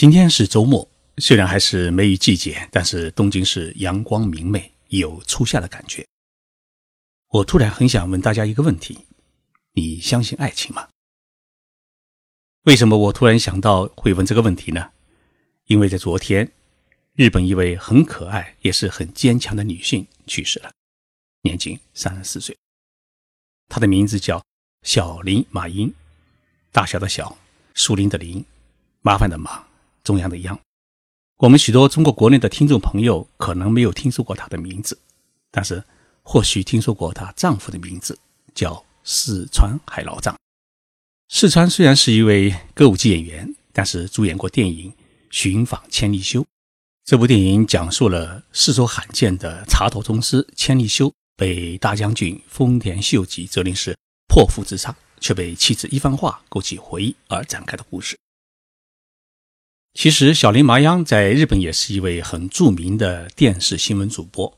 今天是周末，虽然还是梅雨季节，但是东京是阳光明媚，有初夏的感觉。我突然很想问大家一个问题：你相信爱情吗？为什么我突然想到会问这个问题呢？因为在昨天，日本一位很可爱也是很坚强的女性去世了，年仅三十四岁。她的名字叫小林麻音，大小的小，树林的林，麻烦的麻。中央的央，我们许多中国国内的听众朋友可能没有听说过她的名字，但是或许听说过她丈夫的名字，叫四川海老丈。四川虽然是一位歌舞伎演员，但是主演过电影《寻访千利休》。这部电影讲述了世所罕见的茶头宗师千利休被大将军丰田秀吉责令是破腹自杀，却被妻子一番话勾起回忆而展开的故事。其实，小林麻央在日本也是一位很著名的电视新闻主播。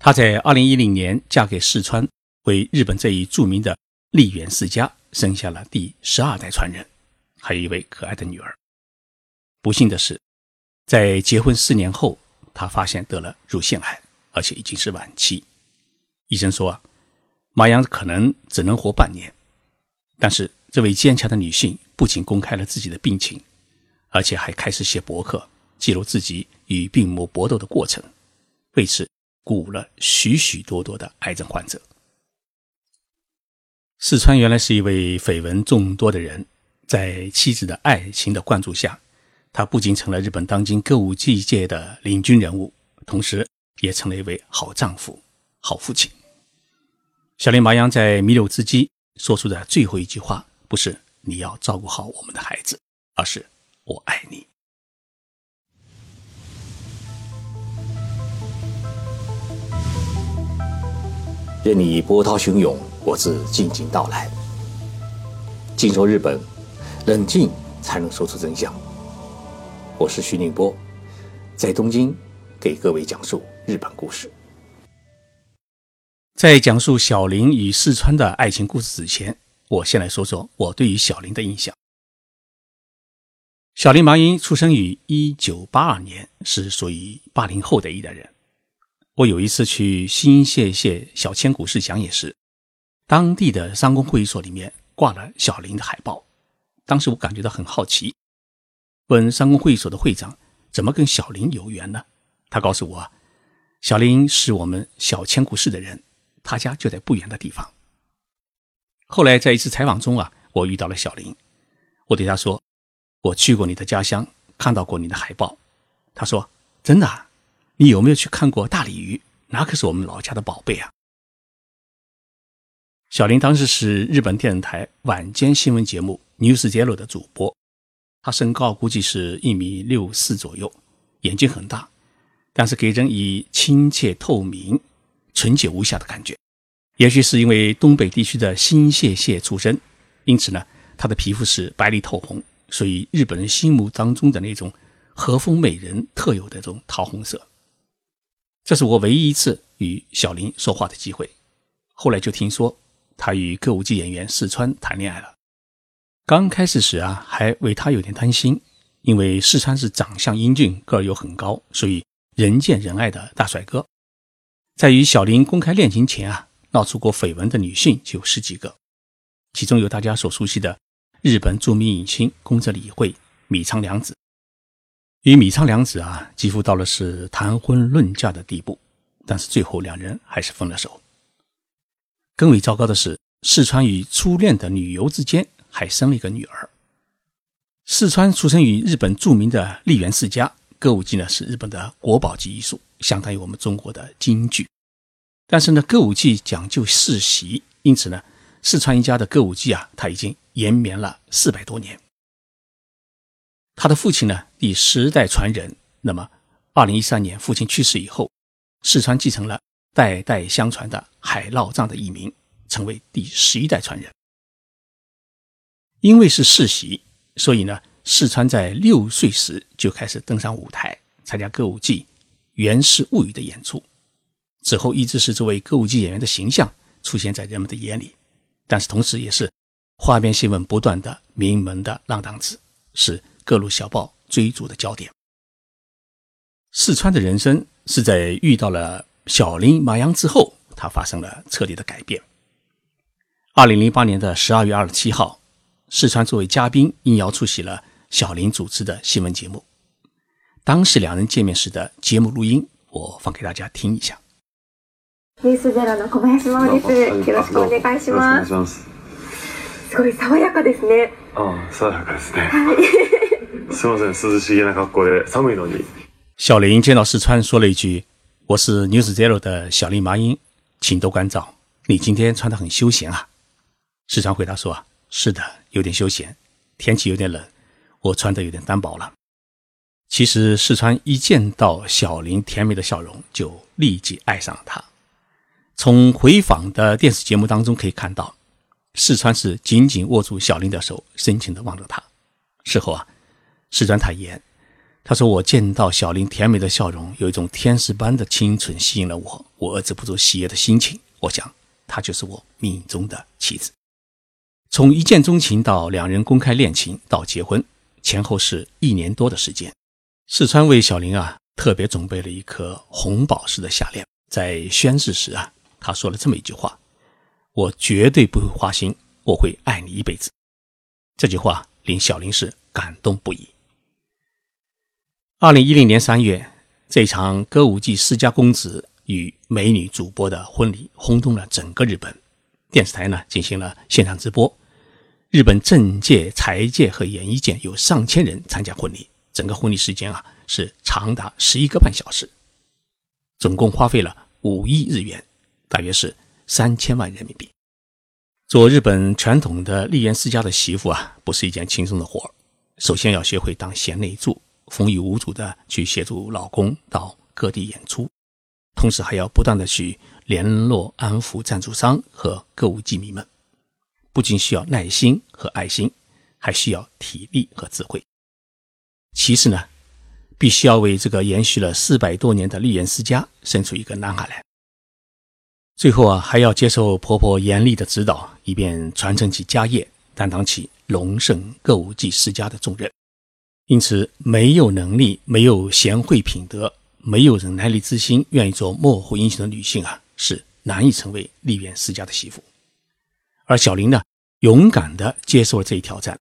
她在2010年嫁给四川，为日本这一著名的丽园世家生下了第十二代传人，还有一位可爱的女儿。不幸的是，在结婚四年后，她发现得了乳腺癌，而且已经是晚期。医生说啊，麻央可能只能活半年。但是，这位坚强的女性不仅公开了自己的病情。而且还开始写博客，记录自己与病魔搏斗的过程，为此鼓舞了许许多多的癌症患者。四川原来是一位绯闻众多的人，在妻子的爱情的灌注下，他不仅成了日本当今歌舞伎界的领军人物，同时也成了一位好丈夫、好父亲。小林麻央在弥留之际说出的最后一句话，不是“你要照顾好我们的孩子”，而是。我爱你。任你波涛汹涌，我自静静到来。静说日本，冷静才能说出真相。我是徐宁波，在东京给各位讲述日本故事。在讲述小林与四川的爱情故事之前，我先来说说我对于小林的印象。小林麻音出生于一九八二年，是属于八零后的一代人。我有一次去新泻县小千谷市讲演时，当地的商工会议所里面挂了小林的海报。当时我感觉到很好奇，问商工会议所的会长怎么跟小林有缘呢？他告诉我，小林是我们小千谷市的人，他家就在不远的地方。后来在一次采访中啊，我遇到了小林，我对他说。我去过你的家乡，看到过你的海报。他说：“真的，你有没有去看过大鲤鱼？那可是我们老家的宝贝啊。”小林当时是日本电视台晚间新闻节目《News Zero》的主播，他身高估计是一米六四左右，眼睛很大，但是给人以亲切透明、纯洁无瑕的感觉。也许是因为东北地区的新泻县出身，因此呢，他的皮肤是白里透红。属于日本人心目当中的那种和风美人特有的这种桃红色。这是我唯一一次与小林说话的机会。后来就听说他与歌舞伎演员四川谈恋爱了。刚开始时啊，还为他有点担心，因为四川是长相英俊、个儿又很高，所以人见人爱的大帅哥。在与小林公开恋情前啊，闹出过绯闻的女性就有十几个，其中有大家所熟悉的。日本著名影星宫泽理惠、米仓凉子，与米仓凉子啊，几乎到了是谈婚论嫁的地步，但是最后两人还是分了手。更为糟糕的是，四川与初恋的女友之间还生了一个女儿。四川出生于日本著名的丽园世家，歌舞伎呢是日本的国宝级艺术，相当于我们中国的京剧。但是呢，歌舞伎讲究世袭，因此呢。四川一家的歌舞伎啊，他已经延绵了四百多年。他的父亲呢，第十代传人。那么，二零一三年父亲去世以后，四川继承了代代相传的海老藏的艺名，成为第十一代传人。因为是世袭，所以呢，四川在六岁时就开始登上舞台，参加歌舞伎《源氏物语》的演出。之后一直是作为歌舞伎演员的形象出现在人们的眼里。但是同时，也是花边新闻不断的名门的浪荡子，是各路小报 追逐的焦点。四川的人生是在遇到了小林麻央之后，他发生了彻底的改变。二零零八年的十二月二十七号，四川作为嘉宾应邀出席了小林主持的新闻节目。当时两人见面时的节目录音，我放给大家听一下。ニュースゼロの小林真央です。よろしくお願いします。 す。すごい爽やかですね。ああ、爽やかですね。すいません、涼しげな格好で寒いのに。小林见到四川说了一句：“我是 News Zero 的小林麻音，请多关照。你今天穿得很休闲啊。”四川回答说：“啊，是的，有点休闲，天气有点冷，我穿的有点单薄了。”其实四川一见到小林甜美的笑容，就立即爱上了她。从回访的电视节目当中可以看到， 四川是紧紧握住小林的手，深情地望着他。事后啊，四川坦言，他说：“我见到小林甜美的笑容，有一种天使般的清纯，吸引了我，我遏制不住喜悦的心情。我想，她就是我命中的妻子。”从一见钟情到两人公开恋情到结婚，前后是一年多的时间。四川为小林啊特别准备了一颗红宝石的项链，在宣誓时啊。他说了这么一句话：“我绝对不会花心，我会爱你一辈子。”这句话令小林是感动不已。二零一零年三月，这场歌舞伎世家公子与美女主播的婚礼轰动了整个日本，电视台呢进行了现场直播。日本政界、财界和演艺界有上千人参加婚礼，整个婚礼时间啊是长达十一个半小时，总共花费了五亿日元。大约是三千万人民币。做日本传统的丽媛世家的媳妇啊，不是一件轻松的活儿。首先要学会当贤内助，风雨无阻的去协助老公到各地演出，同时还要不断的去联络安抚赞助商和歌舞伎迷们。不仅需要耐心和爱心，还需要体力和智慧。其次呢，必须要为这个延续了四百多年的丽媛世家生出一个男孩来。最后啊，还要接受婆婆严厉的指导，以便传承起家业，担当起隆盛歌舞伎世家的重任。因此，没有能力、没有贤惠品德、没有忍耐力之心，愿意做幕后英雄的女性啊，是难以成为丽媛世家的媳妇。而小林呢，勇敢地接受了这一挑战。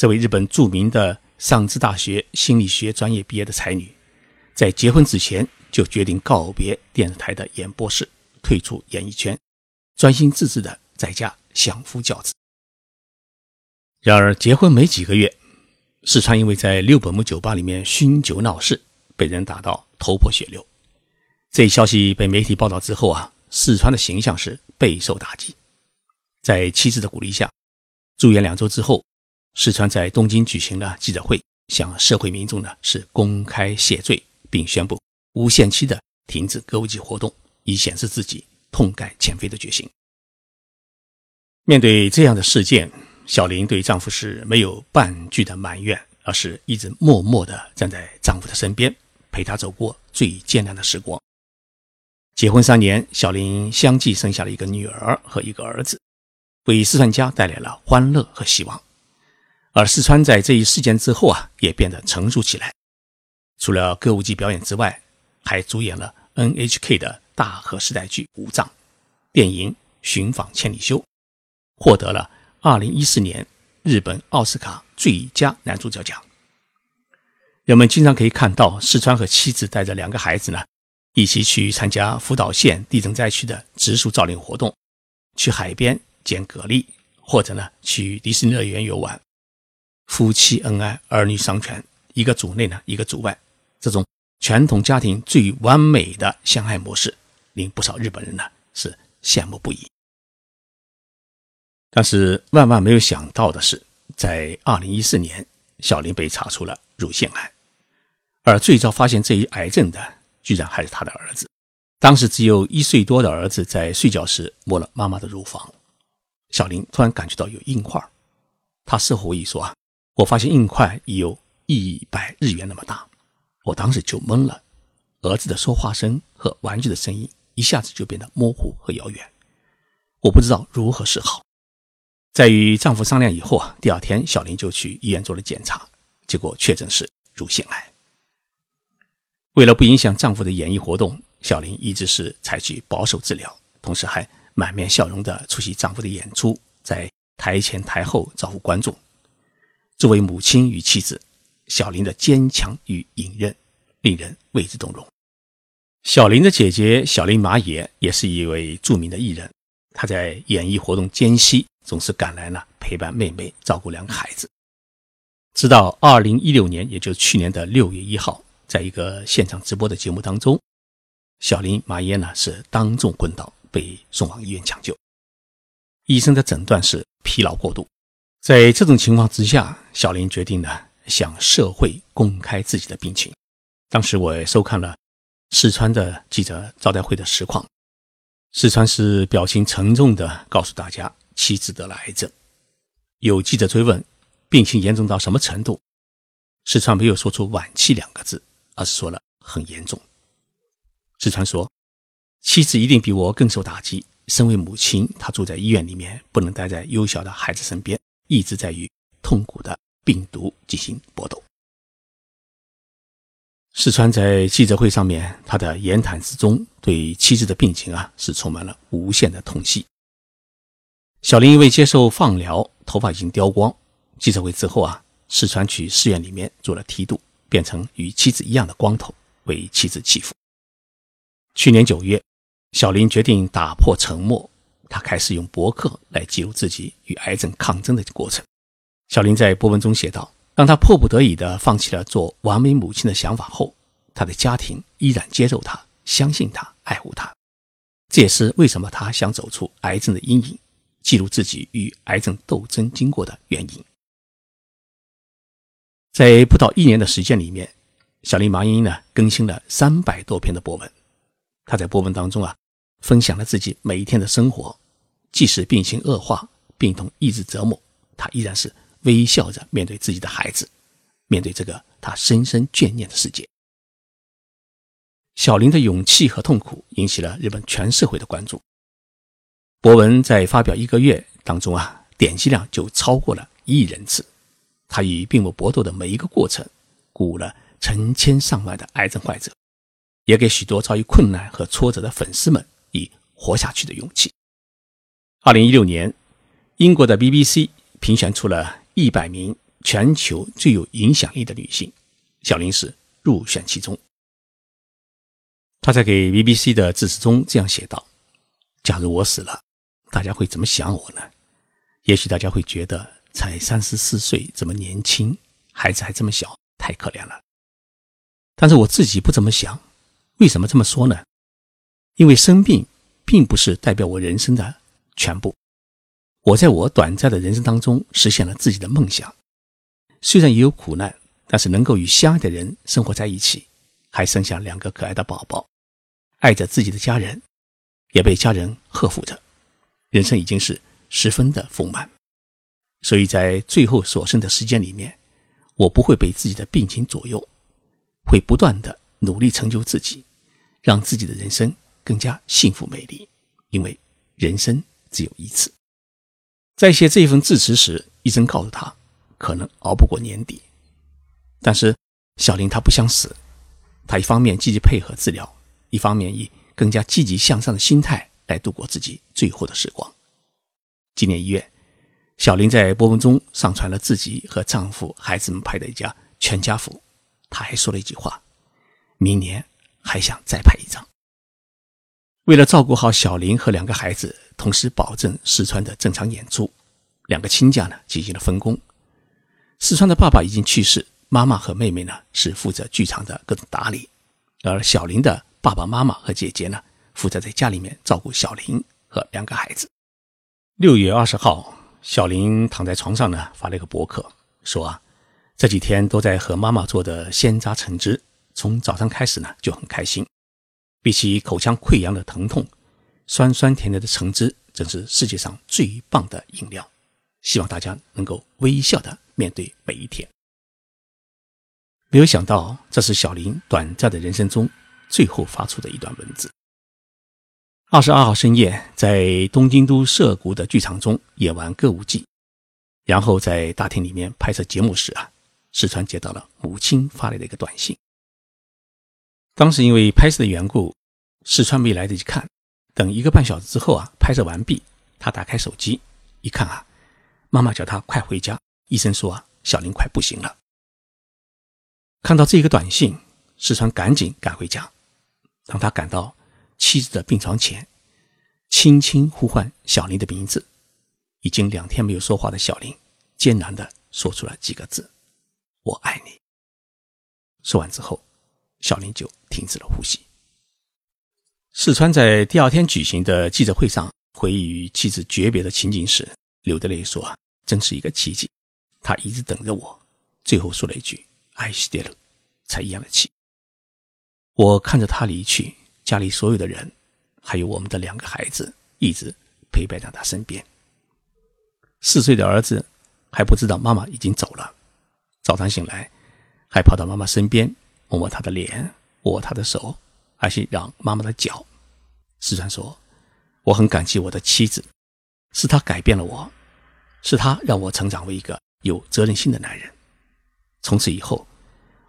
这位日本著名的上智大学心理学专业毕业的才女，在结婚之前就决定告别电视台的演播室。退出演艺圈，专心致志的在家相夫教子。然而，结婚没几个月，四川因为在六本木酒吧里面酗酒闹事，被人打到头破血流。这一消息被媒体报道之后啊，四川的形象是备受打击。在妻子的鼓励下，住院两周之后，四川在东京举行了记者会，向社会民众呢是公开谢罪，并宣布无限期的停止歌舞伎活动。以显示自己痛改前非的决心。面对这样的事件，小林对丈夫是没有半句的埋怨，而是一直默默地站在丈夫的身边，陪他走过最艰难的时光。结婚三年，小林相继生下了一个女儿和一个儿子，为四川家带来了欢乐和希望。而四川在这一事件之后啊，也变得成熟起来。除了歌舞伎表演之外，还主演了 NHK 的。大河时代剧《五藏》，电影《寻访千里修》，获得了2014年日本奥斯卡最佳男主角奖。人们经常可以看到四川和妻子带着两个孩子呢，一起去参加福岛县地震灾区的植树造林活动，去海边捡蛤蜊，或者呢去迪士尼乐园游玩。夫妻恩爱，儿女双全，一个主内呢，一个主外，这种传统家庭最完美的相爱模式。令不少日本人呢是羡慕不已。但是万万没有想到的是，在二零一四年，小林被查出了乳腺癌，而最早发现这一癌症的，居然还是他的儿子。当时只有一岁多的儿子在睡觉时摸了妈妈的乳房，小林突然感觉到有硬块。他事后回忆说：“啊，我发现硬块已有一百日元那么大，我当时就懵了。儿子的说话声和玩具的声音。”一下子就变得模糊和遥远，我不知道如何是好。在与丈夫商量以后啊，第二天小林就去医院做了检查，结果确诊是乳腺癌。为了不影响丈夫的演艺活动，小林一直是采取保守治疗，同时还满面笑容地出席丈夫的演出，在台前台后招呼观众。作为母亲与妻子，小林的坚强与隐忍令人为之动容。小林的姐姐小林麻野也是一位著名的艺人，她在演艺活动间隙总是赶来呢陪伴妹妹，照顾两个孩子。直到二零一六年，也就是去年的六月一号。在一个现场直播的节目当中，小林麻耶呢是当众昏倒，被送往医院抢救。医生的诊断是疲劳过度。在这种情况之下，小林决定呢向社会公开自己的病情。当时我收看了四川的记者招待会的实况，四川是表情沉重地告诉大家妻子得了癌症。有记者追问病情严重到什么程度，四川没有说出晚期两个字。而是说了很严重。四川说：“妻子一定比我更受打击。身为母亲，她住在医院里面，不能待在幼小的孩子身边，一直在与痛苦的病毒进行搏斗。”四川在记者会上面，他的言谈之中对妻子的病情啊，是充满了无限的痛惜。小林因为接受放疗，头发已经掉光。记者会之后啊，四川去寺院里面做了剃度。变成与妻子一样的光头，为妻子祈福。去年九月，小林决定打破沉默，他开始用博客来记录自己与癌症抗争的过程。小林在博文中写道：“当他迫不得已地放弃了做完美母亲的想法后，他的家庭依然接受他、相信他、爱护他。这也是为什么他想走出癌症的阴影，记录自己与癌症斗争经过的原因。”在不到一年的时间里面，小林麻英呢更新了三百多篇的博文。他在博文当中啊，分享了自己每一天的生活，即使病情恶化、病痛一直折磨，他依然是微笑着面对自己的孩子，面对这个他深深眷念的世界。小林的勇气和痛苦引起了日本全社会的关注。博文在发表一个月当中啊，点击量就超过了一亿人次。他与病魔搏斗的每一个过程，鼓舞了成千上万的癌症患者，也给许多遭遇困难和挫折的粉丝们以活下去的勇气。二零一六年，英国的 BBC 评选出了一百名全球最有影响力的女性，小林是入选其中。他在给 BBC 的致辞中这样写道：“假如我死了，大家会怎么想我呢？也许大家会觉得。”才三十四岁，这么年轻，孩子还这么小，太可怜了。但是我自己不怎么想，为什么这么说呢？因为生病并不是代表我人生的全部。我在我短暂的人生当中实现了自己的梦想，虽然也有苦难，但是能够与相爱的人生活在一起，还生下两个可爱的宝宝，爱着自己的家人，也被家人呵护着，人生已经是十分的丰满。所以在最后所剩的时间里面，我不会被自己的病情左右，会不断的努力成就自己，让自己的人生更加幸福美丽。因为人生只有一次。在写这一份致辞时，医生告诉他可能熬不过年底，但是小林他不想死，他一方面积极配合治疗，一方面以更加积极向上的心态来度过自己最后的时光。今年一月。小林在博文中上传了自己和丈夫、孩子们拍的一家全家福。她还说了一句话：“明年还想再拍一张。”为了照顾好小林和两个孩子，同时保证四川的正常演出，两个亲家呢进行了分工。四川的爸爸已经去世，妈妈和妹妹呢是负责剧场的各种打理，而小林的爸爸妈妈和姐姐呢负责在家里面照顾小林和两个孩子。六月二十号。小林躺在床上呢，发了一个博客，说啊，这几天都在喝妈妈做的鲜榨橙汁，从早上开始呢就很开心。比起口腔溃疡的疼痛，酸酸甜甜的橙汁真是世界上最棒的饮料。希望大家能够微笑的面对每一天。没有想到，这是小林短暂的人生中最后发出的一段文字。二十二号深夜，在东京都涩谷的剧场中演完歌舞伎，然后在大厅里面拍摄节目时啊，四川接到了母亲发来的一个短信。当时因为拍摄的缘故，四川没来得及看。等一个半小时之后啊，拍摄完毕，他打开手机一看啊，妈妈叫他快回家，医生说啊，小林快不行了。看到这个短信，四川赶紧赶回家。当他赶到妻子的病床前，轻轻呼唤小林的名字，已经两天没有说话的小林艰难地说出了几个字：“我爱你。”说完之后，小林就停止了呼吸。四川在第二天举行的记者会上回忆与妻子诀别的情景时，流着泪说：“啊，真是一个奇迹！他一直等着我，最后说了一句‘爱惜掉了’，才咽了气。我看着他离去，家里所有的人，还有我们的两个孩子，一直陪伴在他身边。四岁的儿子还不知道妈妈已经走了，早上醒来，还跑到妈妈身边，摸摸他的脸，握他的手。”还是让妈妈的脚。四川说：“我很感激我的妻子，是她改变了我，是她让我成长为一个有责任心的男人。从此以后，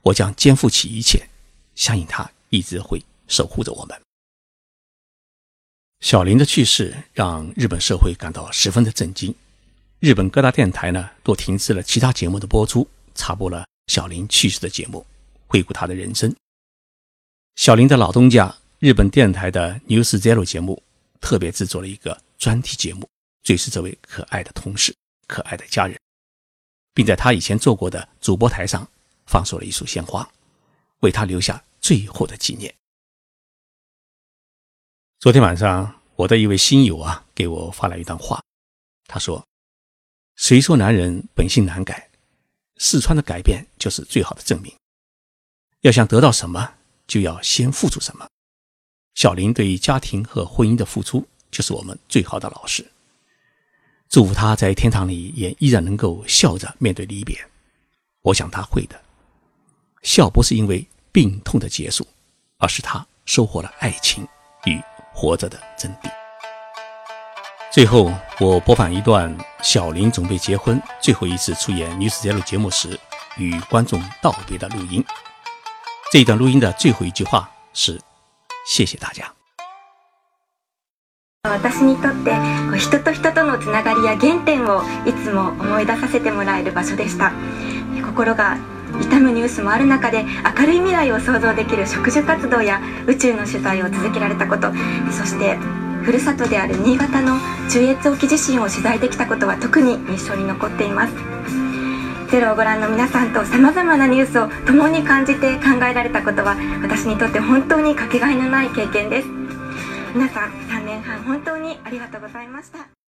我将肩负起一切，相信她一直会守护着我们。”小林的去世让日本社会感到十分的震惊，日本各大电台呢都停止了其他节目的播出，插播了小林去世的节目，回顾他的人生。小林的老东家日本电台的 News Zero 节目特别制作了一个专题节目，追思这位可爱的同事、可爱的家人，并在他以前做过的主播台上放送了一束鲜花，为他留下最后的纪念。昨天晚上，我的一位新友啊给我发来一段话，他说：“谁说男人本性难改？四川的改变就是最好的证明。要想得到什么？”就要先付出什么？小林对家庭和婚姻的付出，就是我们最好的老师。祝福他在天堂里也依然能够笑着面对离别。我想他会的。笑不是因为病痛的结束，而是他收获了爱情与活着的真谛。最后，我播放一段小林准备结婚、最后一次出演《女子节目》节目时与观众道别的录音。这一段录音的最后一句话是：“谢谢大家。”私にとって人と人とのつながりや原点をいつも思い出させてもらえる場所でした心が痛むニュースもある中で明るい未来を想像できる植樹活動や宇宙の取材を続けられたことそしてふるさとである新潟の中越沖地震を取材できたことは特に印象に残っていますゼロをご覧の皆さんとさまざまなニュースを共に感じて考えられたことは私にとって本当にかけがえのない経験です。皆さん3年半本当にありがとうございました。